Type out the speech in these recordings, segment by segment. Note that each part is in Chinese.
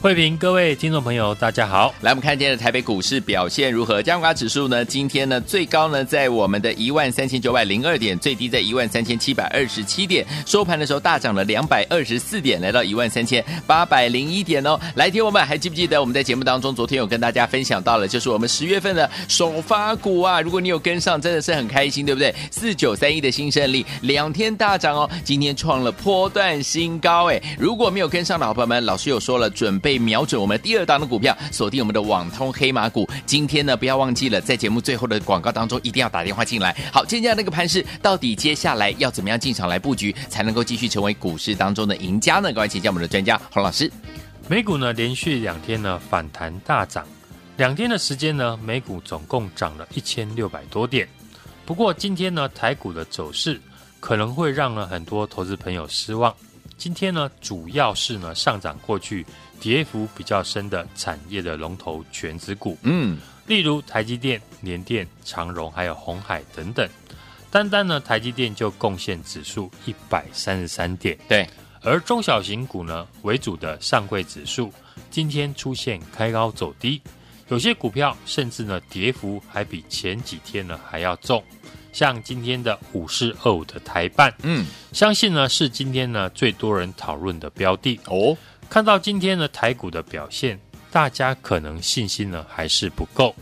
慧平，各位听众朋友，大家好。来，我们看今天的台北股市表现如何？加权指数呢？今天呢，最高呢在我们的一万三千九百零二点，最低在一万三千七百二十七点。收盘的时候大涨了两百二十四点，来到一万三千八百零一点哦。来，听我们还记不记得我们在节目当中昨天有跟大家分享到了，就是我们十月份的首发股啊。如果你有跟上，真的是很开心，对不对？四九三一的新胜利两天大涨哦，今天创了波段新高哎。如果没有跟上的好朋友们，老师有说了，准备。被瞄准我们第二档的股票，锁定我们的网通黑马股。今天呢，不要忘记了，在节目最后的广告当中，一定要打电话进来。好，接下来那个盘势，到底接下来要怎么样进场来布局，才能够继续成为股市当中的赢家呢？各位请教我们的专家洪老师。美股呢，连续两天呢反弹大涨，两天的时间呢，美股总共涨了一千六百多点。不过今天呢，台股的走势可能会让呢很多投资朋友失望。今天呢，主要是呢上涨过去。跌幅比较深的产业的龙头全指股，嗯，例如台积电、联电、长荣，还有红海等等。单单呢，台积电就贡献指数一百三十三点。对，而中小型股呢为主的上柜指数，今天出现开高走低，有些股票甚至呢跌幅还比前几天呢还要重。像今天的五四二五的台办，嗯，相信呢是今天呢最多人讨论的标的哦。看到今天的台股的表现，大家可能信心呢还是不够。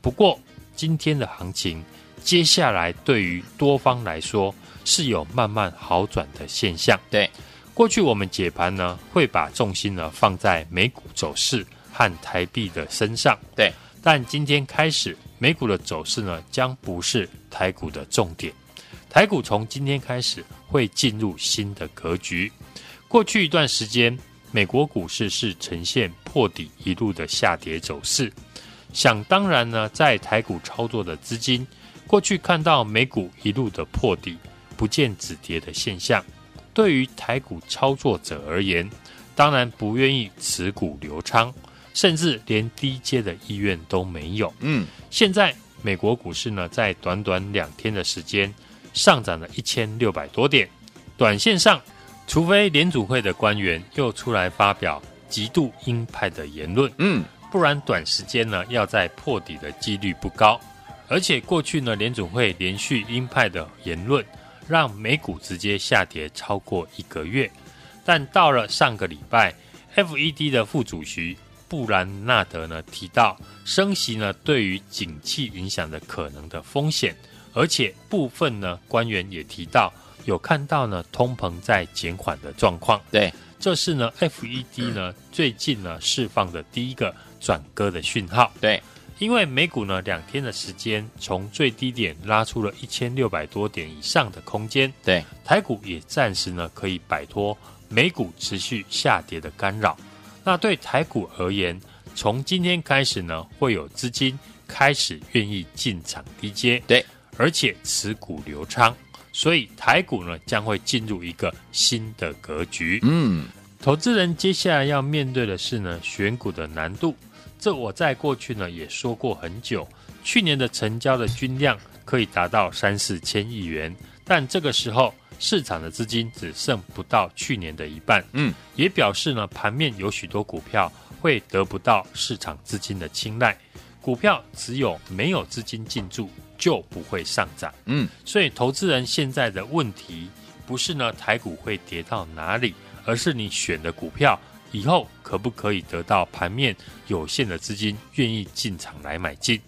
不过今天的行情，接下来对于多方来说是有慢慢好转的现象。对，过去我们解盘呢会把重心呢放在美股走势和台币的身上。对，但今天开始，美股的走势呢将不是台股的重点。台股从今天开始会进入新的格局。过去一段时间。美国股市是呈现破底一路的下跌走势，想当然呢，在台股操作的资金，过去看到美股一路的破底，不见止跌的现象，对于台股操作者而言，当然不愿意持股留仓，甚至连低阶的意愿都没有。嗯，现在美国股市呢，在短短两天的时间，上涨了一千六百多点，短线上。除非联储会的官员又出来发表极度鹰派的言论，嗯，不然短时间呢要在破底的几率不高。而且过去呢联储会连续鹰派的言论，让美股直接下跌超过一个月。但到了上个礼拜，FED 的副主席布兰纳德呢提到，升息呢对于景气影响的可能的风险，而且部分呢官员也提到。有看到呢，通膨在减缓的状况。对，这是呢，FED 呢、嗯、最近呢释放的第一个转割的讯号。对，因为美股呢两天的时间，从最低点拉出了一千六百多点以上的空间。对，台股也暂时呢可以摆脱美股持续下跌的干扰。那对台股而言，从今天开始呢，会有资金开始愿意进场低接。对，而且持股留仓。所以台股呢将会进入一个新的格局。嗯，投资人接下来要面对的是呢选股的难度。这我在过去呢也说过很久。去年的成交的均量可以达到三四千亿元，但这个时候市场的资金只剩不到去年的一半。嗯，也表示呢盘面有许多股票会得不到市场资金的青睐。股票只有没有资金进驻。就不会上涨，嗯，所以投资人现在的问题不是呢台股会跌到哪里，而是你选的股票以后可不可以得到盘面有限的资金愿意进场来买进。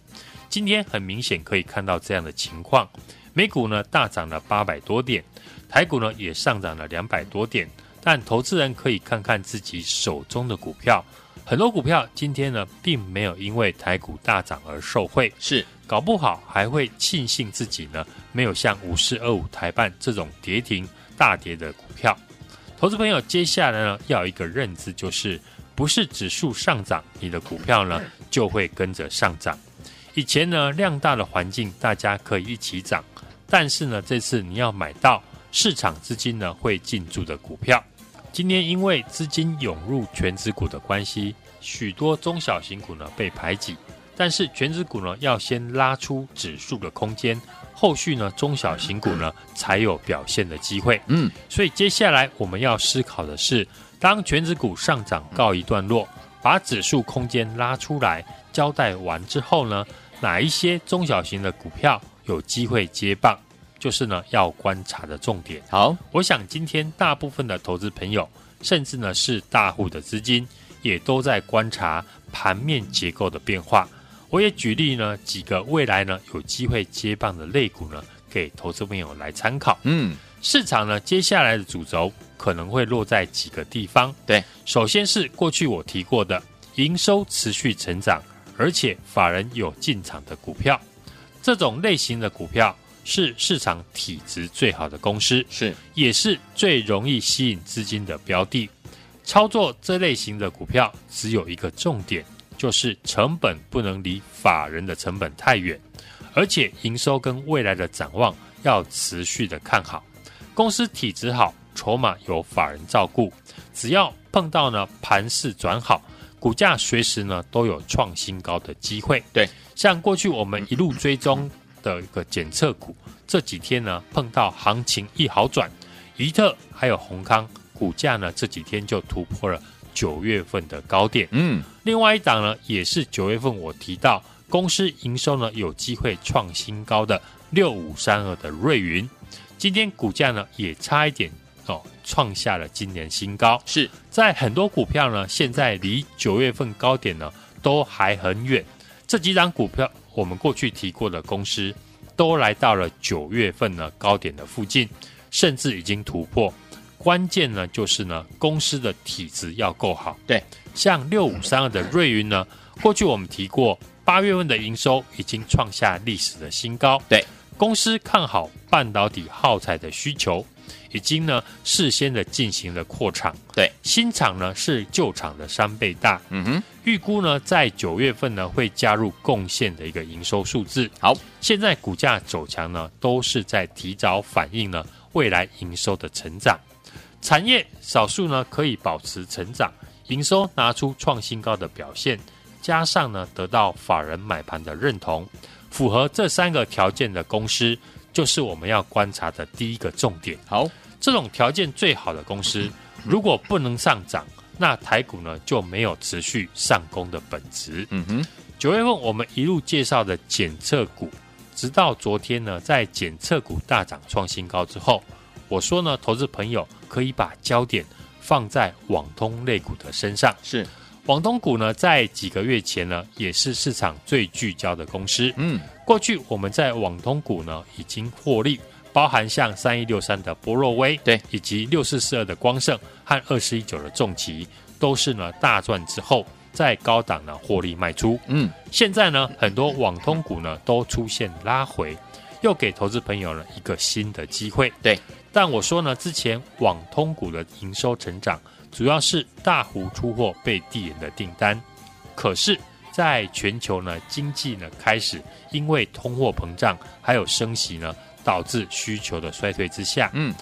今天很明显可以看到这样的情况，美股呢大涨了八百多点，台股呢也上涨了两百多点，但投资人可以看看自己手中的股票。很多股票今天呢，并没有因为台股大涨而受惠，是搞不好还会庆幸自己呢没有像五四二五台办这种跌停大跌的股票。投资朋友，接下来呢要有一个认知，就是不是指数上涨，你的股票呢就会跟着上涨。以前呢量大的环境，大家可以一起涨，但是呢这次你要买到市场资金呢会进驻的股票。今天因为资金涌入权值股的关系，许多中小型股呢被排挤，但是权值股呢要先拉出指数的空间，后续呢中小型股呢才有表现的机会。嗯，所以接下来我们要思考的是，当权值股上涨告一段落，把指数空间拉出来，交代完之后呢，哪一些中小型的股票有机会接棒？就是呢，要观察的重点。好，我想今天大部分的投资朋友，甚至呢是大户的资金，也都在观察盘面结构的变化。我也举例呢几个未来呢有机会接棒的类股呢，给投资朋友来参考。嗯，市场呢接下来的主轴可能会落在几个地方。对，首先是过去我提过的营收持续成长，而且法人有进场的股票，这种类型的股票。是市场体质最好的公司，是也是最容易吸引资金的标的。操作这类型的股票，只有一个重点，就是成本不能离法人的成本太远，而且营收跟未来的展望要持续的看好。公司体质好，筹码有法人照顾，只要碰到呢盘势转好，股价随时呢都有创新高的机会。对，像过去我们一路追踪。的一个检测股，这几天呢碰到行情一好转，宜特还有宏康股价呢这几天就突破了九月份的高点。嗯，另外一档呢也是九月份我提到公司营收呢有机会创新高的六五三二的瑞云，今天股价呢也差一点哦创下了今年新高。是在很多股票呢现在离九月份高点呢都还很远，这几档股票。我们过去提过的公司，都来到了九月份呢高点的附近，甚至已经突破。关键呢就是呢公司的体质要够好。对，像六五三二的瑞云呢，过去我们提过，八月份的营收已经创下历史的新高。对，公司看好半导体耗材的需求。已经呢事先的进行了扩厂，对，新厂呢是旧厂的三倍大，嗯哼，预估呢在九月份呢会加入贡献的一个营收数字。好，现在股价走强呢都是在提早反映呢未来营收的成长，产业少数呢可以保持成长，营收拿出创新高的表现，加上呢得到法人买盘的认同，符合这三个条件的公司。就是我们要观察的第一个重点。好，这种条件最好的公司，如果不能上涨，那台股呢就没有持续上攻的本质。嗯哼，九月份我们一路介绍的检测股，直到昨天呢，在检测股大涨创新高之后，我说呢，投资朋友可以把焦点放在网通类股的身上。是。网通股呢，在几个月前呢，也是市场最聚焦的公司。嗯，过去我们在网通股呢已经获利，包含像三一六三的博若威，对，以及六四四二的光盛和二四一九的重疾，都是呢大赚之后在高档呢获利卖出。嗯，现在呢很多网通股呢都出现拉回，又给投资朋友呢一个新的机会。对，但我说呢，之前网通股的营收成长。主要是大户出货被递延的订单，可是，在全球呢经济呢开始因为通货膨胀还有升息呢，导致需求的衰退之下，嗯，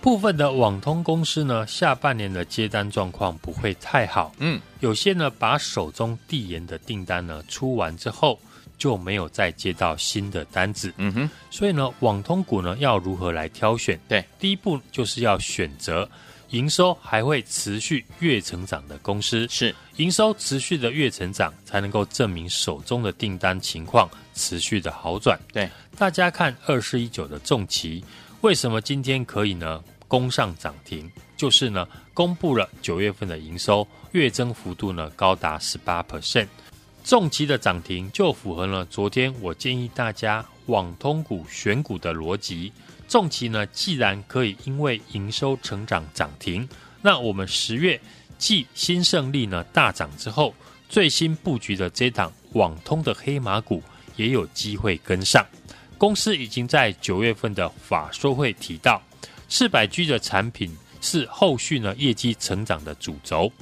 部分的网通公司呢下半年的接单状况不会太好，嗯，有些呢把手中递延的订单呢出完之后就没有再接到新的单子，嗯哼，所以呢网通股呢要如何来挑选？对，第一步就是要选择。营收还会持续月成长的公司，是营收持续的月成长，才能够证明手中的订单情况持续的好转。对，大家看二四一九的重骑，为什么今天可以呢攻上涨停？就是呢公布了九月份的营收月增幅度呢高达十八 percent，重期的涨停就符合了昨天我建议大家网通股选股的逻辑。重期呢，既然可以因为营收成长涨停，那我们十月继新胜利呢大涨之后，最新布局的这档网通的黑马股，也有机会跟上。公司已经在九月份的法说会提到，四百 G 的产品是后续呢业绩成长的主轴。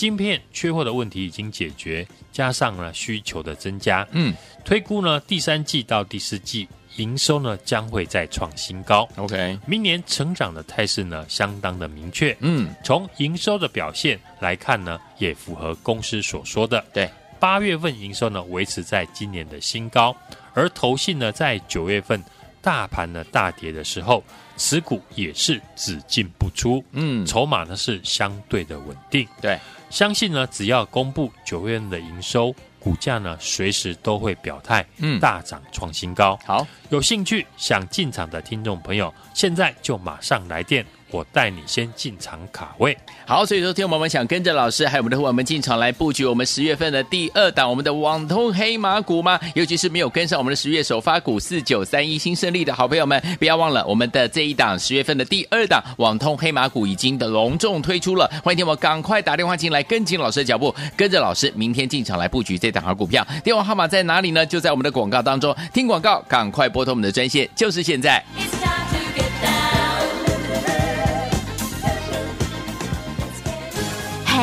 晶片缺货的问题已经解决，加上了需求的增加，嗯，推估呢第三季到第四季营收呢将会再创新高。OK，明年成长的态势呢相当的明确，嗯，从营收的表现来看呢，也符合公司所说的，对，八月份营收呢维持在今年的新高，而投信呢在九月份大盘呢大跌的时候，持股也是只进不出，嗯，筹码呢是相对的稳定，对。相信呢，只要公布九月份的营收，股价呢随时都会表态，嗯，大涨创新高。好，有兴趣想进场的听众朋友，现在就马上来电。我带你先进场卡位，好，所以说听我们想跟着老师还有我们的伙伴们进场来布局我们十月份的第二档我们的网通黑马股吗？尤其是没有跟上我们的十月首发股四九三一新胜利的好朋友们，不要忘了我们的这一档十月份的第二档网通黑马股已经的隆重推出了，欢迎听我赶快打电话进来跟紧老师的脚步，跟着老师明天进场来布局这档好股票，电话号码在哪里呢？就在我们的广告当中，听广告赶快拨通我们的专线，就是现在。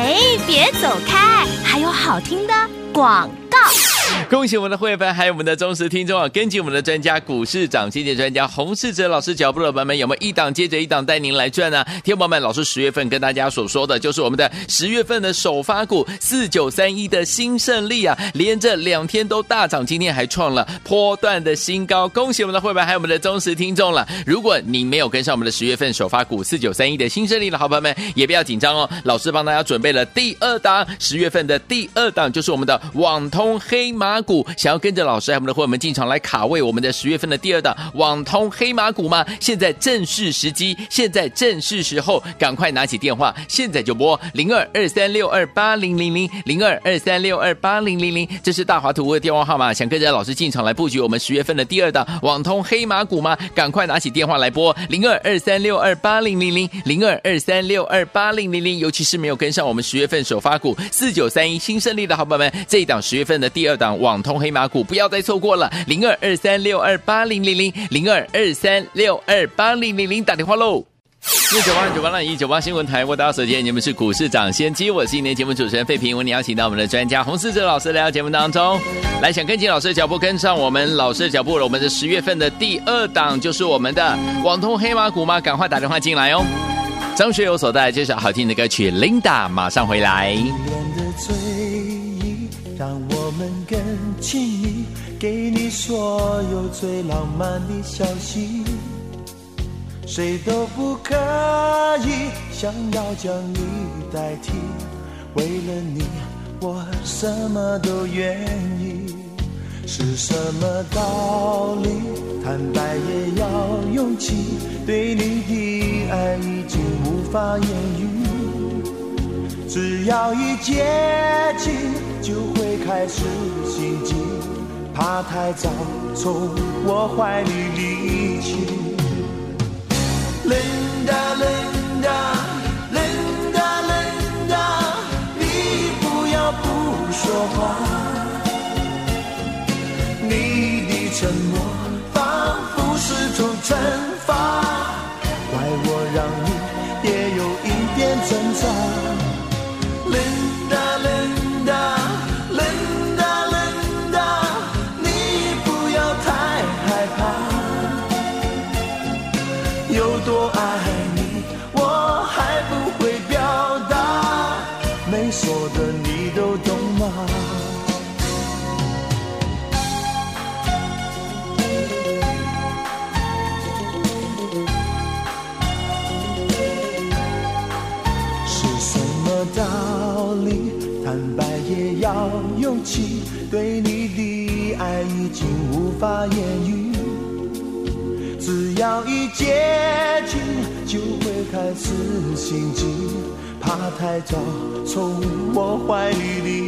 哎，别走开，还有好听的广。恭喜我们的会员，还有我们的忠实听众啊！根据我们的专家股市涨跌专家洪世哲老师脚步的朋友们，有没有一档接着一档带您来赚呢？听众朋友们，老师十月份跟大家所说的就是我们的十月份的首发股四九三一的新胜利啊，连着两天都大涨，今天还创了波段的新高。恭喜我们的会员，还有我们的忠实听众了。如果你没有跟上我们的十月份首发股四九三一的新胜利的好朋友们，也不要紧张哦，老师帮大家准备了第二档，十月份的第二档就是我们的网通黑马。股想要跟着老师，我们的伙伴们进场来卡位我们的十月份的第二档网通黑马股吗？现在正是时机，现在正是时候，赶快拿起电话，现在就拨零二二三六二八零零零零二二三六二八零零零，这是大华图的电话号码。想跟着老师进场来布局我们十月份的第二档网通黑马股吗？赶快拿起电话来拨零二二三六二八零零零零二二三六二八零零零，尤其是没有跟上我们十月份首发股四九三一新胜利的好朋友们，这一档十月份的第二档网。网通黑马股不要再错过了，零二二三六二八零零零零二二三六二八零零零打电话喽！一九八九八零一九八新闻台，我打手机，你们是股市涨先机，我是今天节目主持人费平，为你邀请到我们的专家洪思哲老师来到节目当中，来想跟紧老师的脚步，跟上我们老师的脚步了。我们的十月份的第二档就是我们的网通黑马股吗？赶快打电话进来哦！张学友所带来这首好听的歌曲《Linda》，马上回来。能更亲密给你所有最浪漫的消息，谁都不可以想要将你代替。为了你，我什么都愿意。是什么道理？坦白也要勇气。对你的爱已经无法言语，只要一接近。就会开始心悸，怕太早从我怀里离去。Linda Linda Linda Linda，你不要不说话，你的沉默仿佛是种惩罚，怪我让你也有一点挣扎。对法言语，只要一接近就会开始心悸，怕太早从我怀里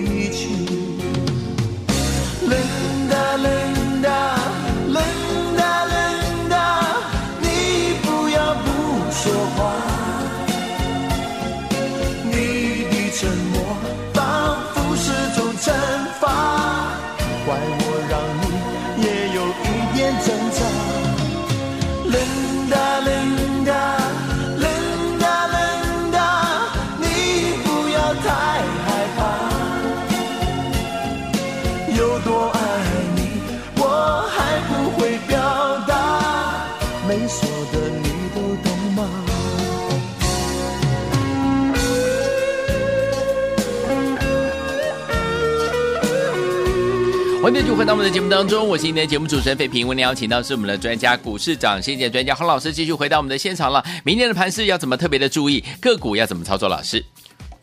回到我们的节目当中，我是今天的节目主持人费平。为您邀请到是我们的专家股市长先见专家洪老师，继续回到我们的现场了。明天的盘势要怎么特别的注意？个股要怎么操作？老师，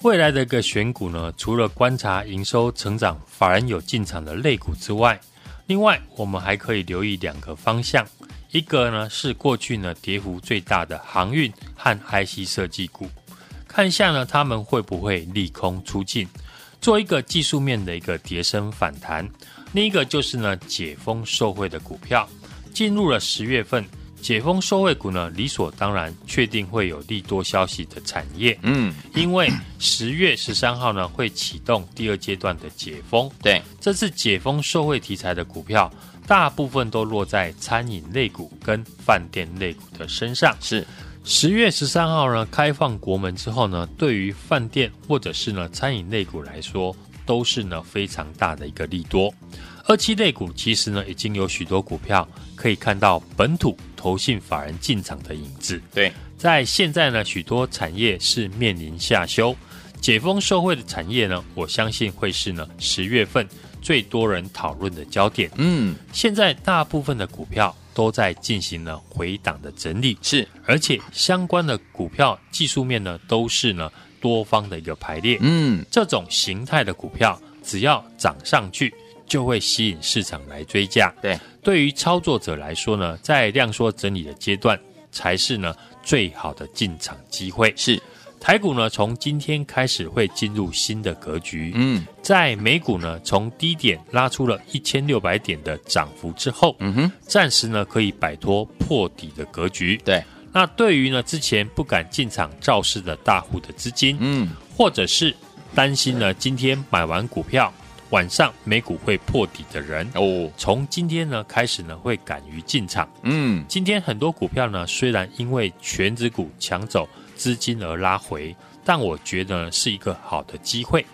未来的一个选股呢？除了观察营收成长、法人有进场的类股之外，另外我们还可以留意两个方向。一个呢是过去呢跌幅最大的航运和 IC 设计股，看一下呢他们会不会利空出尽，做一个技术面的一个跌升反弹。另一个就是呢，解封受惠的股票进入了十月份，解封受惠股呢，理所当然确定会有利多消息的产业。嗯，因为十月十三号呢会启动第二阶段的解封。对，这次解封受惠题材的股票，大部分都落在餐饮类股跟饭店类股的身上。是，十月十三号呢开放国门之后呢，对于饭店或者是呢餐饮类股来说。都是呢非常大的一个利多，二期类股其实呢已经有许多股票可以看到本土投信法人进场的影子。对，在现在呢许多产业是面临下修，解封受惠的产业呢，我相信会是呢十月份最多人讨论的焦点。嗯，现在大部分的股票都在进行了回档的整理，是，而且相关的股票技术面呢都是呢。多方的一个排列，嗯，这种形态的股票，只要涨上去，就会吸引市场来追价。对，对于操作者来说呢，在量缩整理的阶段，才是呢最好的进场机会。是，台股呢从今天开始会进入新的格局。嗯，在美股呢从低点拉出了一千六百点的涨幅之后，嗯哼，暂时呢可以摆脱破底的格局。对。那对于呢，之前不敢进场造势的大户的资金，嗯，或者是担心呢，今天买完股票晚上美股会破底的人，哦，从今天呢开始呢会敢于进场，嗯，今天很多股票呢虽然因为全指股抢走资金而拉回，但我觉得呢是一个好的机会。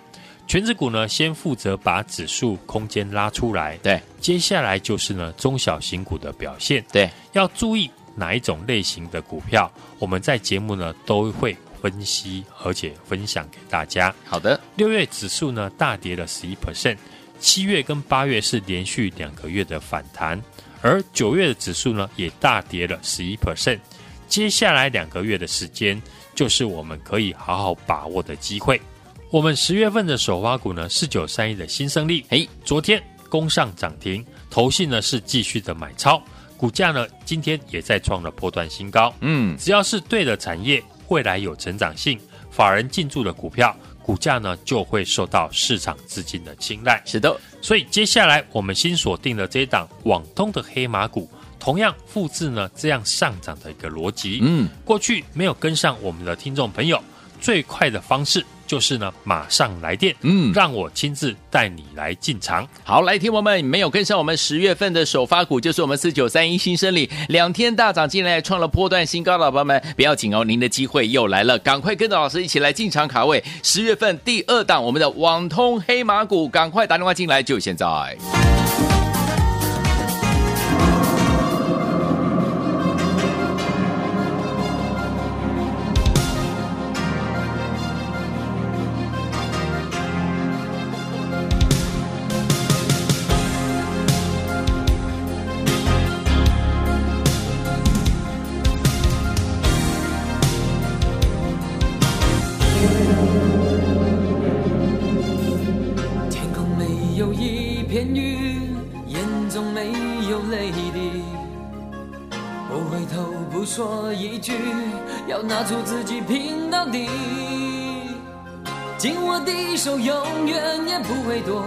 全指股呢先负责把指数空间拉出来，对，接下来就是呢中小型股的表现，对，要注意。哪一种类型的股票，我们在节目呢都会分析，而且分享给大家。好的，六月指数呢大跌了十一 percent，七月跟八月是连续两个月的反弹，而九月的指数呢也大跌了十一 percent。接下来两个月的时间，就是我们可以好好把握的机会。我们十月份的首发股呢，四九三一的新胜利，哎，昨天攻上涨停，投信呢是继续的买超。股价呢，今天也在创了波段新高。嗯，只要是对的产业，未来有成长性，法人进驻的股票，股价呢就会受到市场资金的青睐。是的，所以接下来我们新锁定的这一档网通的黑马股，同样复制呢这样上涨的一个逻辑。嗯，过去没有跟上我们的听众朋友，最快的方式。就是呢，马上来电，嗯，让我亲自带你来进场。好，来，听友们没有跟上我们十月份的首发股，就是我们四九三一新生里，两天大涨，进来创了波段新高，老板们不要紧哦，您的机会又来了，赶快跟着老师一起来进场卡位十月份第二档我们的网通黑马股，赶快打电话进来，就现在。说一句，要拿出自己拼到底。紧握的手永远也不会躲，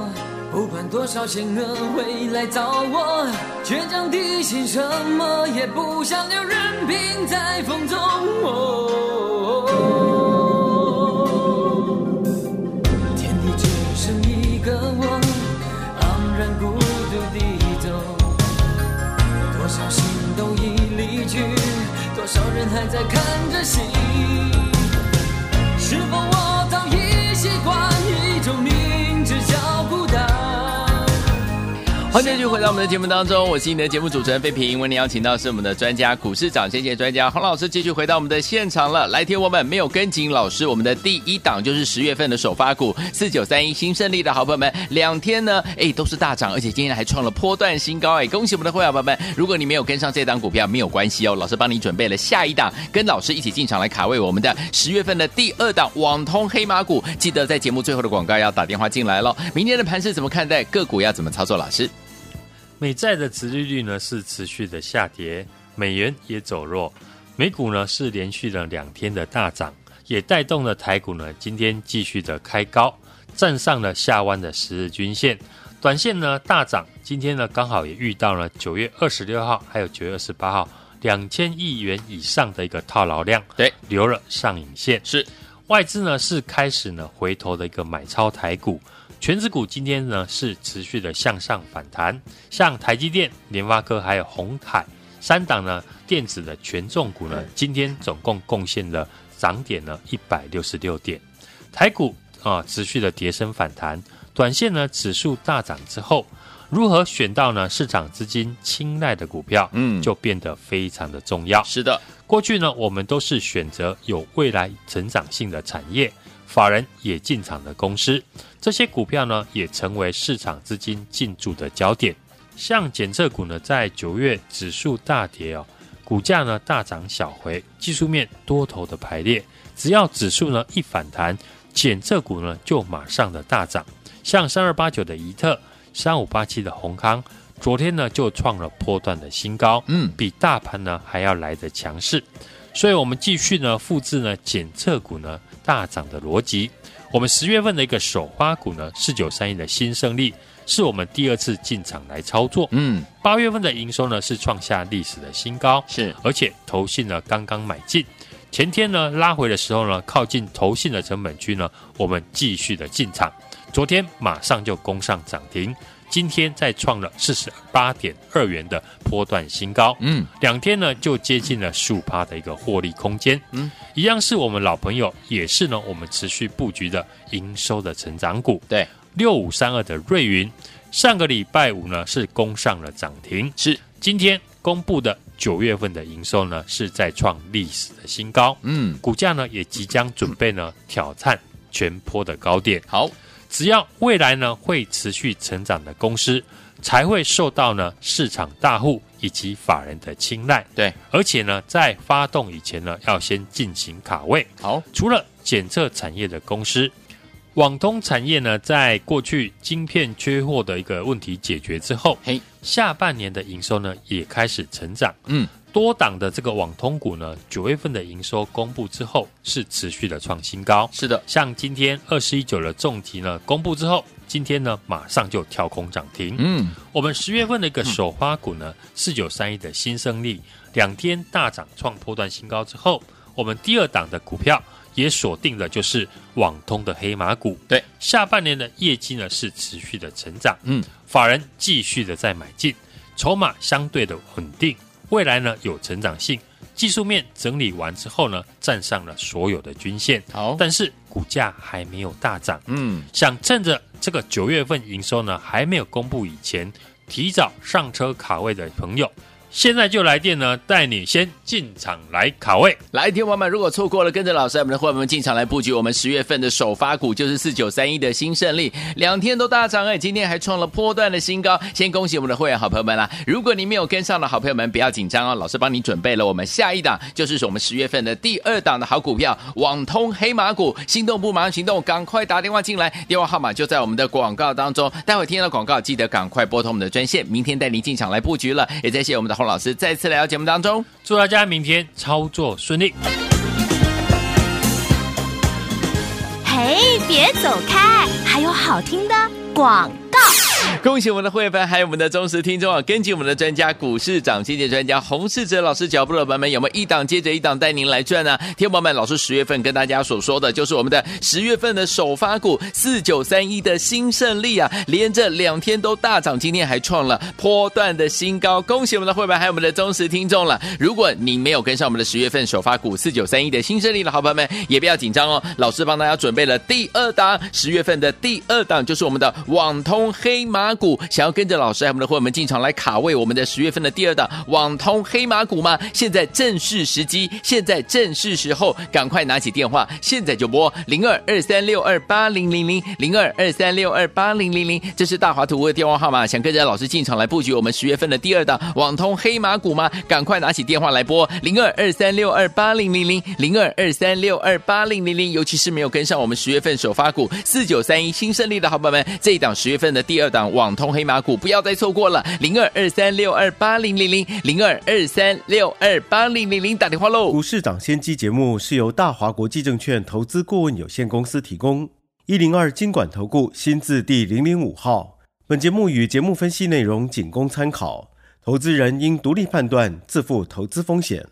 不管多少险恶会来找我，倔强的心什么也不想留，任凭在风中。人还在看着戏？是否我早已习惯欢迎继续回到我们的节目当中，我是你的节目主持人费平。为您邀请到是我们的专家股市涨跌线专家洪老师，继续回到我们的现场了。来听我们没有跟紧老师，我们的第一档就是十月份的首发股四九三一新胜利的好朋友们，两天呢，哎，都是大涨，而且今天还创了波段新高，哎，恭喜我们的会员朋友们！如果你没有跟上这档股票，没有关系哦，老师帮你准备了下一档，跟老师一起进场来卡位我们的十月份的第二档网通黑马股。记得在节目最后的广告要打电话进来喽。明天的盘势怎么看待？个股要怎么操作？老师？美债的殖利率呢是持续的下跌，美元也走弱，美股呢是连续了两天的大涨，也带动了台股呢今天继续的开高，站上了下弯的十日均线，短线呢大涨，今天呢刚好也遇到了九月二十六号还有九月二十八号两千亿元以上的一个套牢量，对，留了上影线，是。外资呢是开始呢回头的一个买超台股。权值股今天呢是持续的向上反弹，像台积电、联发科还有鸿海三档呢电子的权重股呢，今天总共贡献了涨点呢一百六十六点。台股啊持续的跌升反弹，短线呢指数大涨之后，如何选到呢市场资金青睐的股票，嗯，就变得非常的重要。是的，过去呢我们都是选择有未来成长性的产业。法人也进场的公司，这些股票呢也成为市场资金进驻的焦点。像检测股呢，在九月指数大跌哦，股价呢大涨小回，技术面多头的排列，只要指数呢一反弹，检测股呢就马上的大涨。像三二八九的怡特，三五八七的宏康，昨天呢就创了波段的新高，嗯，比大盘呢还要来得强势。所以，我们继续呢复制呢检测股呢大涨的逻辑。我们十月份的一个首发股呢四九三一的新胜利，是我们第二次进场来操作。嗯，八月份的营收呢是创下历史的新高，是。而且投信呢刚刚买进，前天呢拉回的时候呢靠近投信的成本区呢，我们继续的进场，昨天马上就攻上涨停。今天再创了四十八点二元的波段新高，嗯，两天呢就接近了十五趴的一个获利空间，嗯，一样是我们老朋友，也是呢我们持续布局的营收的成长股，对，六五三二的瑞云，上个礼拜五呢是攻上了涨停，是。今天公布的九月份的营收呢是在创历史的新高，嗯，股价呢也即将准备呢挑战全坡的高点，好。只要未来呢会持续成长的公司，才会受到呢市场大户以及法人的青睐。对，而且呢在发动以前呢，要先进行卡位。好，除了检测产业的公司，网通产业呢，在过去晶片缺货的一个问题解决之后，嘿，下半年的营收呢也开始成长。嗯。多档的这个网通股呢，九月份的营收公布之后是持续的创新高。是的，像今天二十一九的重提呢，公布之后，今天呢马上就跳空涨停。嗯，我们十月份的一个首发股呢，四九三一的新胜利，两天大涨创破段新高之后，我们第二档的股票也锁定了，就是网通的黑马股。对，下半年的业绩呢是持续的成长。嗯，法人继续的在买进，筹码相对的稳定。未来呢有成长性，技术面整理完之后呢，站上了所有的均线。好，但是股价还没有大涨。嗯，想趁着这个九月份营收呢还没有公布以前，提早上车卡位的朋友。现在就来电呢，带你先进场来卡位。来，听友们，如果错过了，跟着老师，我们的伙伴们进场来布局我们十月份的首发股，就是四九三一的新胜利，两天都大涨哎，今天还创了波段的新高。先恭喜我们的会员好朋友们啦！如果你没有跟上的好朋友们，不要紧张哦，老师帮你准备了我们下一档，就是我们十月份的第二档的好股票——网通黑马股。心动不马上行动，赶快打电话进来，电话号码就在我们的广告当中。待会听到广告，记得赶快拨通我们的专线，明天带您进场来布局了。也再谢谢我们的红洪老师再次来到节目当中，祝大家明天操作顺利。嘿，别走开，还有好听的广告。恭喜我们的会员，还有我们的忠实听众啊！跟紧我们的专家，股市涨跌幅专家洪世哲老师脚步的朋友们，有没有一档接着一档带您来赚呢？天宝们，老师十月份跟大家所说的就是我们的十月份的首发股四九三一的新胜利啊，连着两天都大涨，今天还创了波段的新高。恭喜我们的会员，还有我们的忠实听众了。如果你没有跟上我们的十月份首发股四九三一的新胜利的好朋友们，也不要紧张哦，老师帮大家准备了第二档十月份的第二档，就是我们的网通黑马股。想要跟着老师还有我们的伙伴们进场来卡位我们的十月份的第二档网通黑马股吗？现在正是时机，现在正是时候，赶快拿起电话，现在就拨零二二三六二八零零零零二二三六二八零零零，这是大华图的电话号码。想跟着老师进场来布局我们十月份的第二档网通黑马股吗？赶快拿起电话来拨零二二三六二八零零零零二二三六二八零零零，尤其是没有跟上我们十月份首发股四九三一新胜利的好朋友们，这一档十月份的第二档网通黑马股不要再错过了，零二二三六二八零零零零二二三六二八零零零打电话喽。股市涨先机节目是由大华国际证券投资顾问有限公司提供，一零二经管投顾新字第零零五号。本节目与节目分析内容仅供参考，投资人应独立判断，自负投资风险。